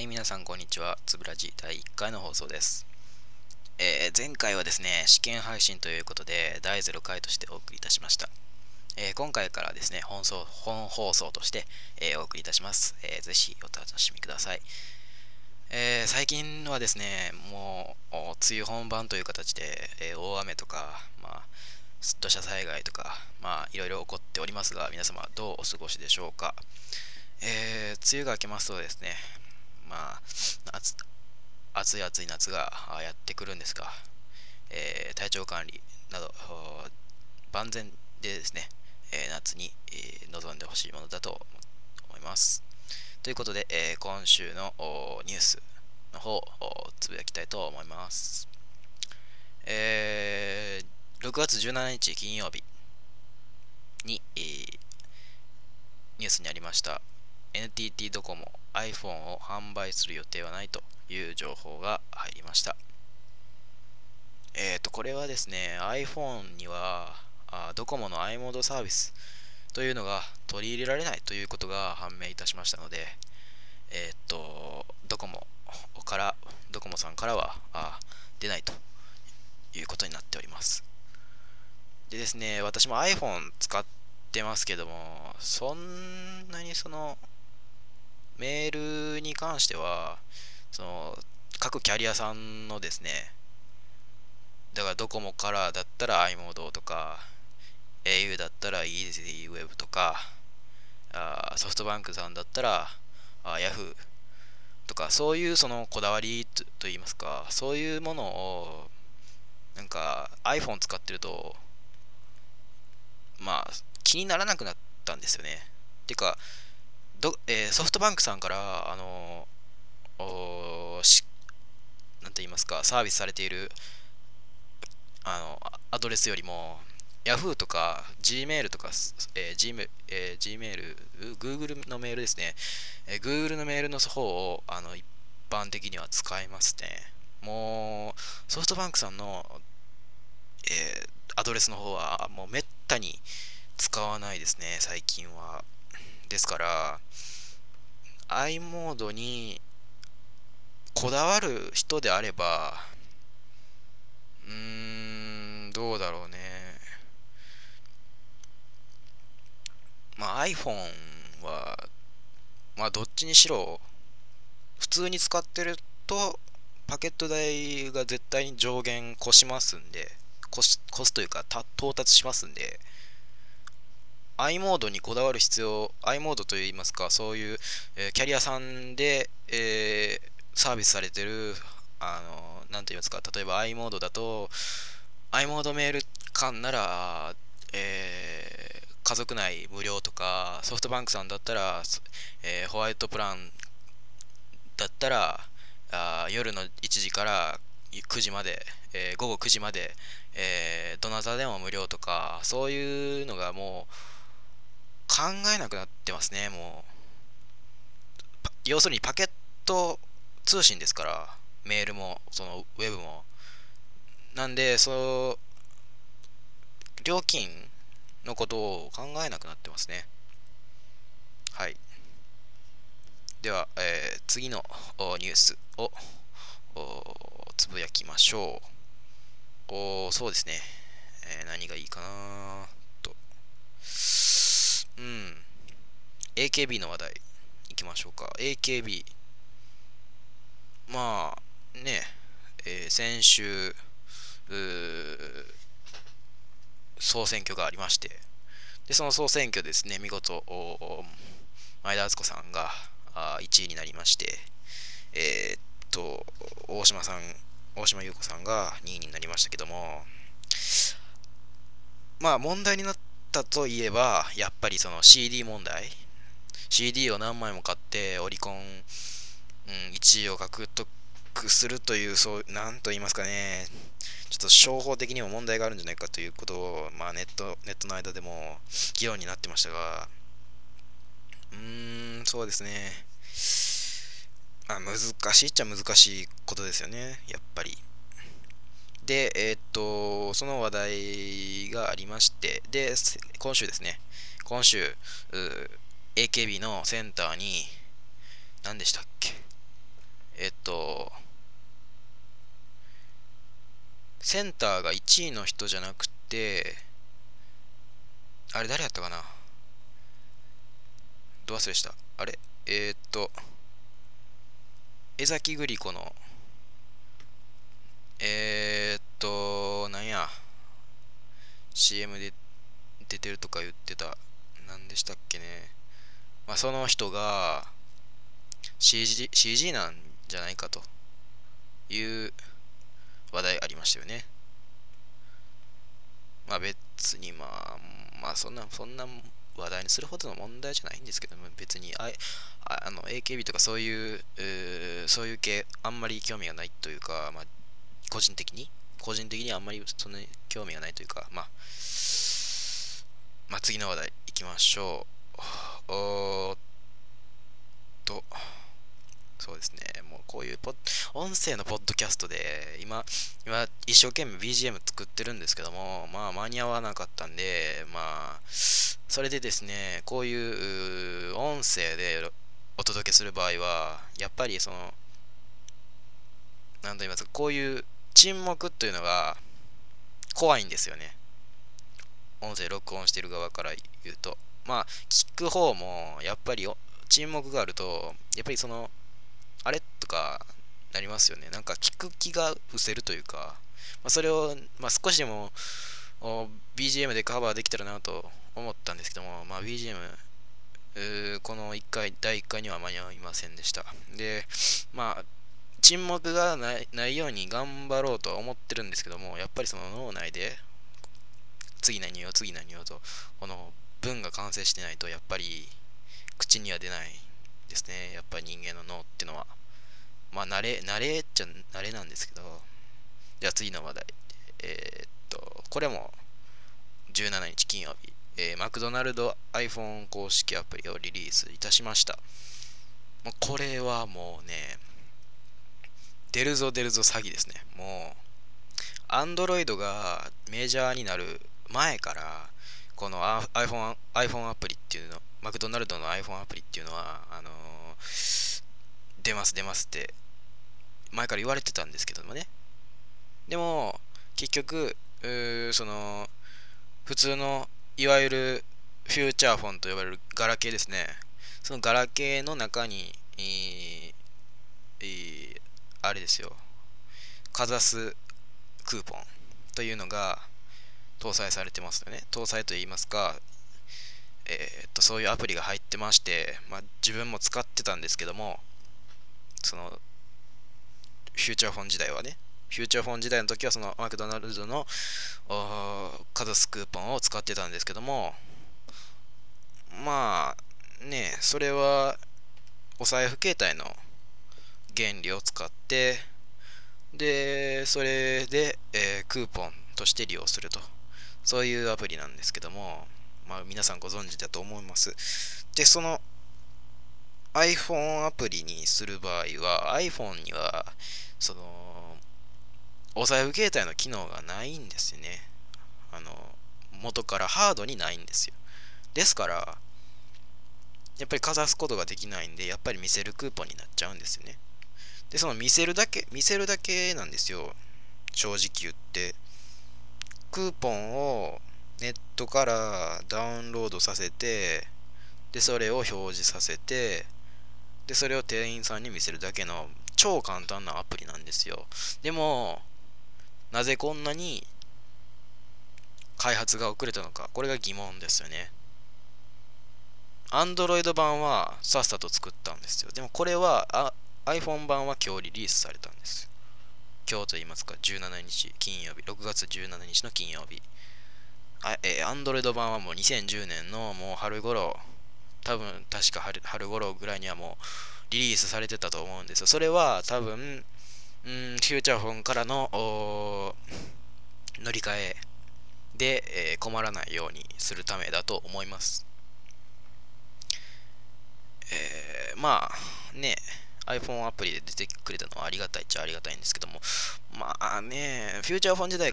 はい、皆さんこんにちは。つぶらじ第1回の放送です。えー、前回はですね、試験配信ということで、第0回としてお送りいたしました。えー、今回からですね、本送本放送として、えー、お送りいたします。えー、ぜひお楽しみください。えー最近はですね、もう、梅雨本番という形で、え大雨とか、まあ、土砂災害とか、まあ、いろいろ起こっておりますが、皆様どうお過ごしでしょうか。えー、梅雨が明けますとですね、まあ、暑い暑い夏がやってくるんですが、えー、体調管理など万全でですね、えー、夏に、えー、臨んでほしいものだと思います。ということで、え今週のニュースの方をつぶやきたいと思います。え6月17日金曜日に、えニュースにありました NTT ドコモ iPhone を販売する予定はないという情報が入りました。えっ、ー、と、これはですね、iPhone にはあドコモの i モードサービスというのが取り入れられないということが判明いたしましたので、えっ、ー、と、ドコモから、ドコモさんからはあ出ないということになっております。でですね、私も iPhone 使ってますけども、そんなにそのメールに関しては、その、各キャリアさんのですね、だからドコモからだったら i モードとか、au だったら EasyWeb とか、あソフトバンクさんだったらあ Yahoo とか、そういうそのこだわりといいますか、そういうものを、なんか iPhone 使ってると、まあ、気にならなくなったんですよね。てか、ど、えー、ソフトバンクさんから、あのー、なんて言いますか、サービスされている、あの、アドレスよりも、Yahoo とか Gmail とか、えー、Gmail、えー、Gmail、Google のメールですね。えー、Google のメールの方をあの一般的には使いますね。もう、ソフトバンクさんの、えー、アドレスの方はもうめったに使わないですね、最近は。ですから、i モードにこだわる人であれば、うーん、どうだろうね。まあ iPhone は、まあどっちにしろ、普通に使ってると、パケット代が絶対に上限越しますんで、越す越すというか到達しますんで、i モードにこだわる必要、i モードといいますか、そういう、えー、キャリアさんで、えー、サービスされてる、あの、なんて言いますか、例えば i モードだと、i モードメール間なら、えー、家族内無料とか、ソフトバンクさんだったら、え、ホワイトプランだったら、あ夜の1時から9時まで、えー、午後9時まで、えー、どなたでも無料とか、そういうのがもう、考えなくなってますね、もう。要するにパケット通信ですから、メールも、そのウェブも。なんで、その、料金のことを考えなくなってますね。はい。では、えー、次のニュースをつぶやきましょう。おそうですね、えー、何がいいかな。うん。AKB の話題いきましょうか。AKB。まあ、ね、えー、先週、総選挙がありまして、で、その総選挙ですね、見事、前田敦子さんがあ1位になりまして、えー、っと、大島さん、大島優子さんが2位になりましたけども、まあ問題になっったといえば、やっぱりその CD 問題。CD を何枚も買ってオリコン、うん、1位を獲得するという、そう、なんと言いますかね、ちょっと商法的にも問題があるんじゃないかということを、まあネット、ネットの間でも議論になってましたが、うーん、そうですね。あ難しいっちゃ難しいことですよね、やっぱり。で、えー、っと、その話題がありまして、で、今週ですね、今週、AKB のセンターに、何でしたっけ？えっと、センターが1位の人じゃなくて、あれ誰やったかな？ど忘れした。あれえー、っと、江崎グリコの、えー、っと、なんや、CM で出てるとか言ってた、何でしたっけね。まあ、その人が CG, CG なんじゃないかという話題ありましたよね。まあ別にまあ、まあそんな、そんな話題にするほどの問題じゃないんですけども、別にああの AKB とかそういう、うそういう系、あんまり興味がないというか、まあ個人的に、個人的にあんまりそんなに興味がないというか、まあ、まあ次の話題いきましょう。おーっと、そうですね。もうこういうポ音声のポッドキャストで、今、今、一生懸命 BGM 作ってるんですけども、まあ間に合わなかったんで、まあ、それでですね、こういう音声でお届けする場合は、やっぱりその、なんと言いますか、こういう沈黙というのが怖いんですよね。音声録音してる側から言うと。まあ、聞く方も、やっぱり沈黙があると、やっぱりその、あれとかなりますよね。なんか聞く気が失せるというか、まあ、それを、まあ、少しでも BGM でカバーできたらなと思ったんですけども、まあ、BGM、この1回、第1回には間に合いませんでした。で、まあ、沈黙がないように頑張ろうとは思ってるんですけども、やっぱりその脳内で、次何を次何をと、この文が完成してないと、やっぱり口には出ないですね。やっぱり人間の脳ってのは。まあ、慣れ、慣れっちゃ慣れなんですけど、じゃあ次の話題。えー、っと、これも17日金曜日、えー、マクドナルド iPhone 公式アプリをリリースいたしました。もうこれはもうね、出るぞ出るぞ詐欺ですね。もう、Android がメジャーになる前から、この iPhone, iPhone アプリっていうの、マクドナルドの iPhone アプリっていうのは、あのー、出ます出ますって前から言われてたんですけどもね。でも、結局、その、普通の、いわゆるフューチャーフォンと呼ばれるガラケーですね。そのガラケーの中に、えー、あれですよ、かざすクーポンというのが搭載されてますよね。搭載といいますか、えー、っとそういうアプリが入ってまして、まあ、自分も使ってたんですけどもそのフューチャーフォン時代はねフューチャーフォン時代の時はそのマクドナルドのカザスクーポンを使ってたんですけどもまあねそれはお財布携帯の原理を使ってでそれで、えー、クーポンとして利用するとそういうアプリなんですけどもまあ、皆さんご存知だと思います。で、その iPhone アプリにする場合は iPhone にはそのお財布携帯の機能がないんですよね。あの元からハードにないんですよ。ですからやっぱりかざすことができないんでやっぱり見せるクーポンになっちゃうんですよね。で、その見せるだけ、見せるだけなんですよ。正直言って。クーポンをネットからダウンロードさせてでそれを表示させてでそれを店員さんに見せるだけの超簡単なアプリなんですよでもなぜこんなに開発が遅れたのかこれが疑問ですよね Android 版はさっさと作ったんですよでもこれはあ iPhone 版は今日リリースされたんです今日と言いますか17日金曜日6月17日の金曜日あえー、Android 版はもう2010年のもう春頃、多分確か春春頃ぐらいにはもうリリースされてたと思うんですよ。それは多分、うん、フューチャーフォンからの乗り換えで、えー、困らないようにするためだと思います。えー、まあね、iPhone アプリで出てくれたのはありがたいっちゃありがたいんですけども、まあね、フューチャーフォン時代